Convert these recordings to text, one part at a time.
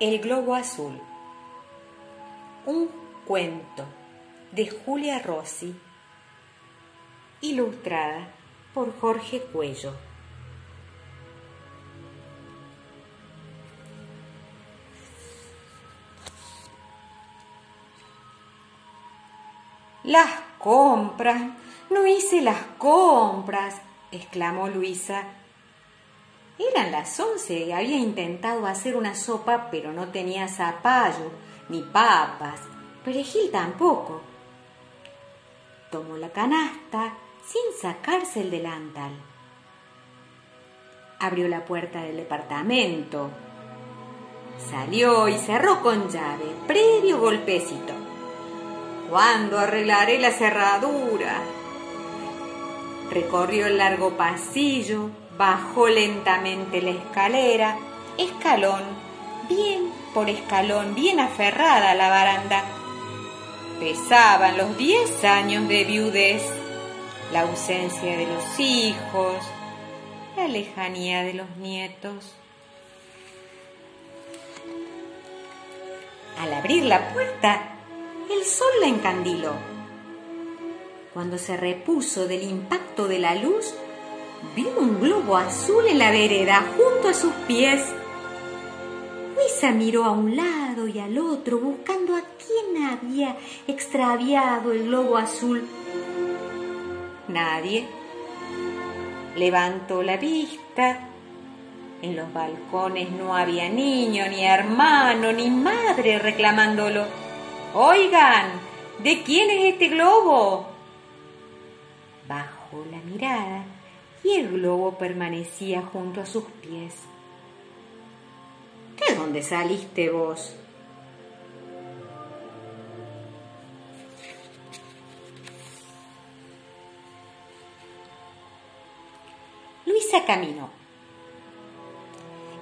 El globo azul. Un cuento de Julia Rossi, ilustrada por Jorge Cuello. Las compras, no hice las compras, exclamó Luisa eran las once. Había intentado hacer una sopa, pero no tenía zapallo, ni papas, perejil tampoco. Tomó la canasta sin sacarse el delantal. Abrió la puerta del departamento. Salió y cerró con llave, previo golpecito. ¿Cuándo arreglaré la cerradura? Recorrió el largo pasillo, bajó lentamente la escalera, escalón, bien por escalón, bien aferrada a la baranda. Pesaban los diez años de viudez, la ausencia de los hijos, la lejanía de los nietos. Al abrir la puerta, el sol la encandiló. Cuando se repuso del impacto de la luz, vio un globo azul en la vereda junto a sus pies. Luisa miró a un lado y al otro buscando a quién había extraviado el globo azul. Nadie. Levantó la vista. En los balcones no había niño, ni hermano, ni madre reclamándolo. Oigan, ¿de quién es este globo? Bajó la mirada y el globo permanecía junto a sus pies. ¿De dónde saliste vos? Luisa caminó.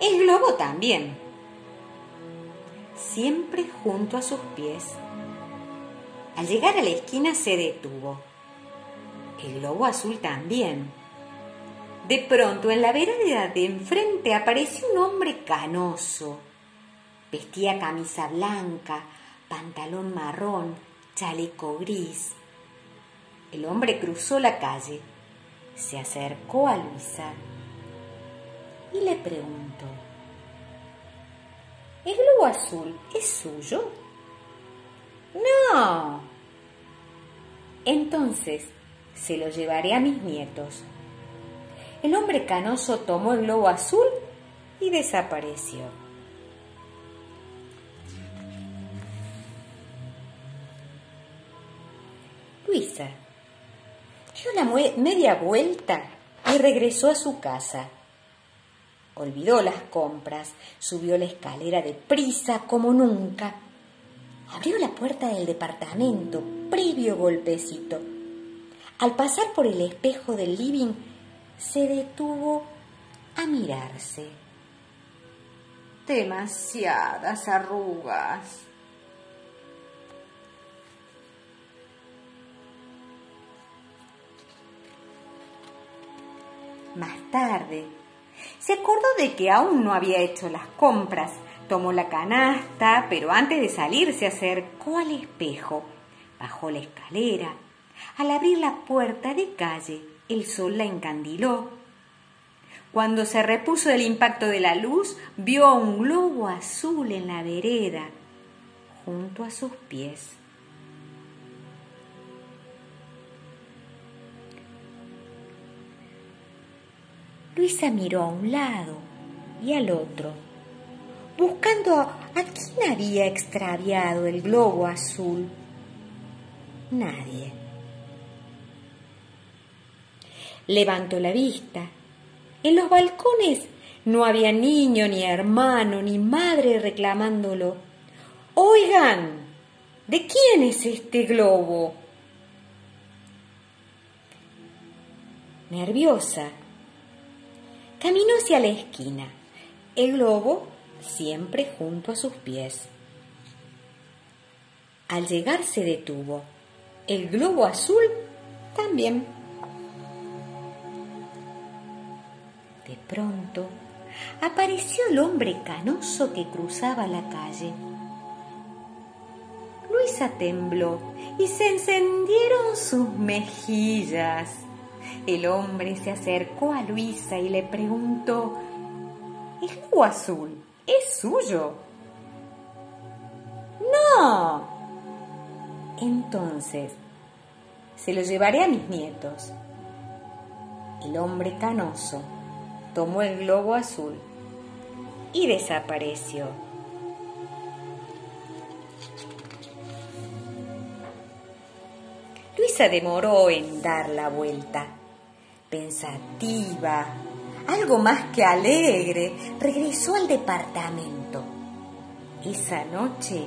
El globo también. Siempre junto a sus pies. Al llegar a la esquina se detuvo. El globo azul también de pronto, en la vereda de enfrente apareció un hombre canoso. Vestía camisa blanca, pantalón marrón, chaleco gris. El hombre cruzó la calle, se acercó a Luisa y le preguntó, ¿El globo azul es suyo? No. Entonces se lo llevaré a mis nietos el hombre canoso tomó el globo azul y desapareció. Luisa dio la media vuelta y regresó a su casa. Olvidó las compras, subió la escalera de prisa como nunca. Abrió la puerta del departamento, previo golpecito. Al pasar por el espejo del living, se detuvo a mirarse. Demasiadas arrugas. Más tarde, se acordó de que aún no había hecho las compras. Tomó la canasta, pero antes de salir se acercó al espejo, bajó la escalera. Al abrir la puerta de calle, el sol la encandiló. Cuando se repuso del impacto de la luz, vio un globo azul en la vereda, junto a sus pies. Luisa miró a un lado y al otro, buscando a quién había extraviado el globo azul. Nadie. Levantó la vista. En los balcones no había niño, ni hermano, ni madre reclamándolo. Oigan, ¿de quién es este globo? Nerviosa, caminó hacia la esquina, el globo siempre junto a sus pies. Al llegar se detuvo, el globo azul también. De pronto apareció el hombre canoso que cruzaba la calle. Luisa tembló y se encendieron sus mejillas. El hombre se acercó a Luisa y le preguntó, ¿El azul es suyo? No. Entonces, se lo llevaré a mis nietos. El hombre canoso tomó el globo azul y desapareció. Luisa demoró en dar la vuelta. Pensativa, algo más que alegre, regresó al departamento. Esa noche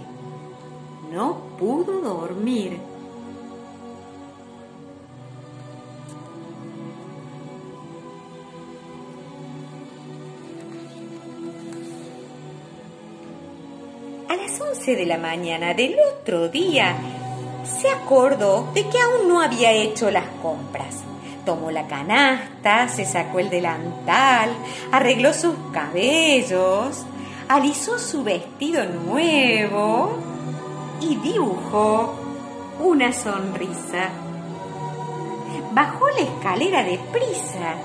no pudo dormir. De la mañana del otro día, se acordó de que aún no había hecho las compras. Tomó la canasta, se sacó el delantal, arregló sus cabellos, alisó su vestido nuevo y dibujó una sonrisa. Bajó la escalera deprisa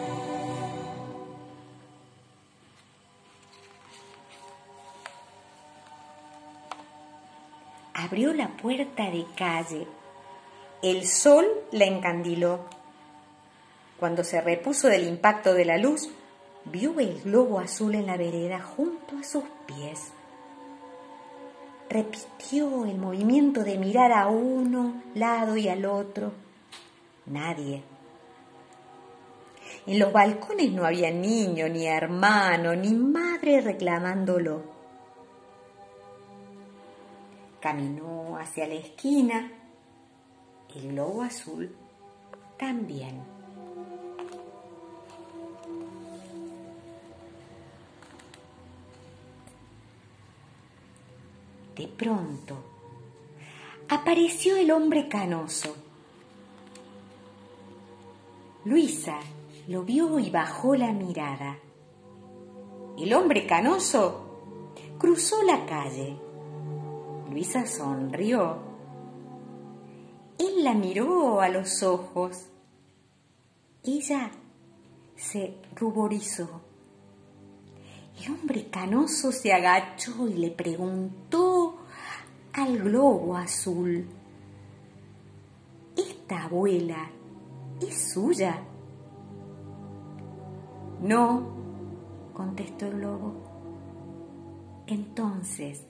abrió la puerta de calle. El sol la encandiló. Cuando se repuso del impacto de la luz, vio el globo azul en la vereda junto a sus pies. Repitió el movimiento de mirar a uno lado y al otro. Nadie. En los balcones no había niño, ni hermano, ni madre reclamándolo. Caminó hacia la esquina. El globo azul también. De pronto, apareció el hombre canoso. Luisa lo vio y bajó la mirada. El hombre canoso cruzó la calle Luisa sonrió. Él la miró a los ojos. Ella se ruborizó. El hombre canoso se agachó y le preguntó al globo azul, ¿esta abuela es suya? No, contestó el globo. Entonces,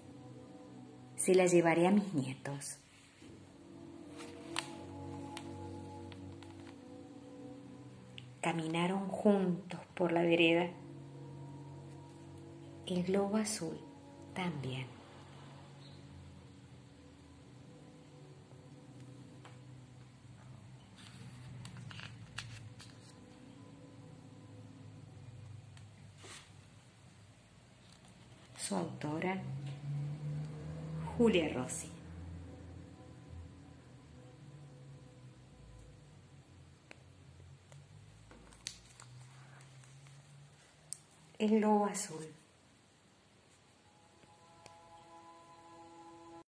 se la llevaré a mis nietos. Caminaron juntos por la vereda. El globo azul también. Su autora Julia Rossi. El lobo azul.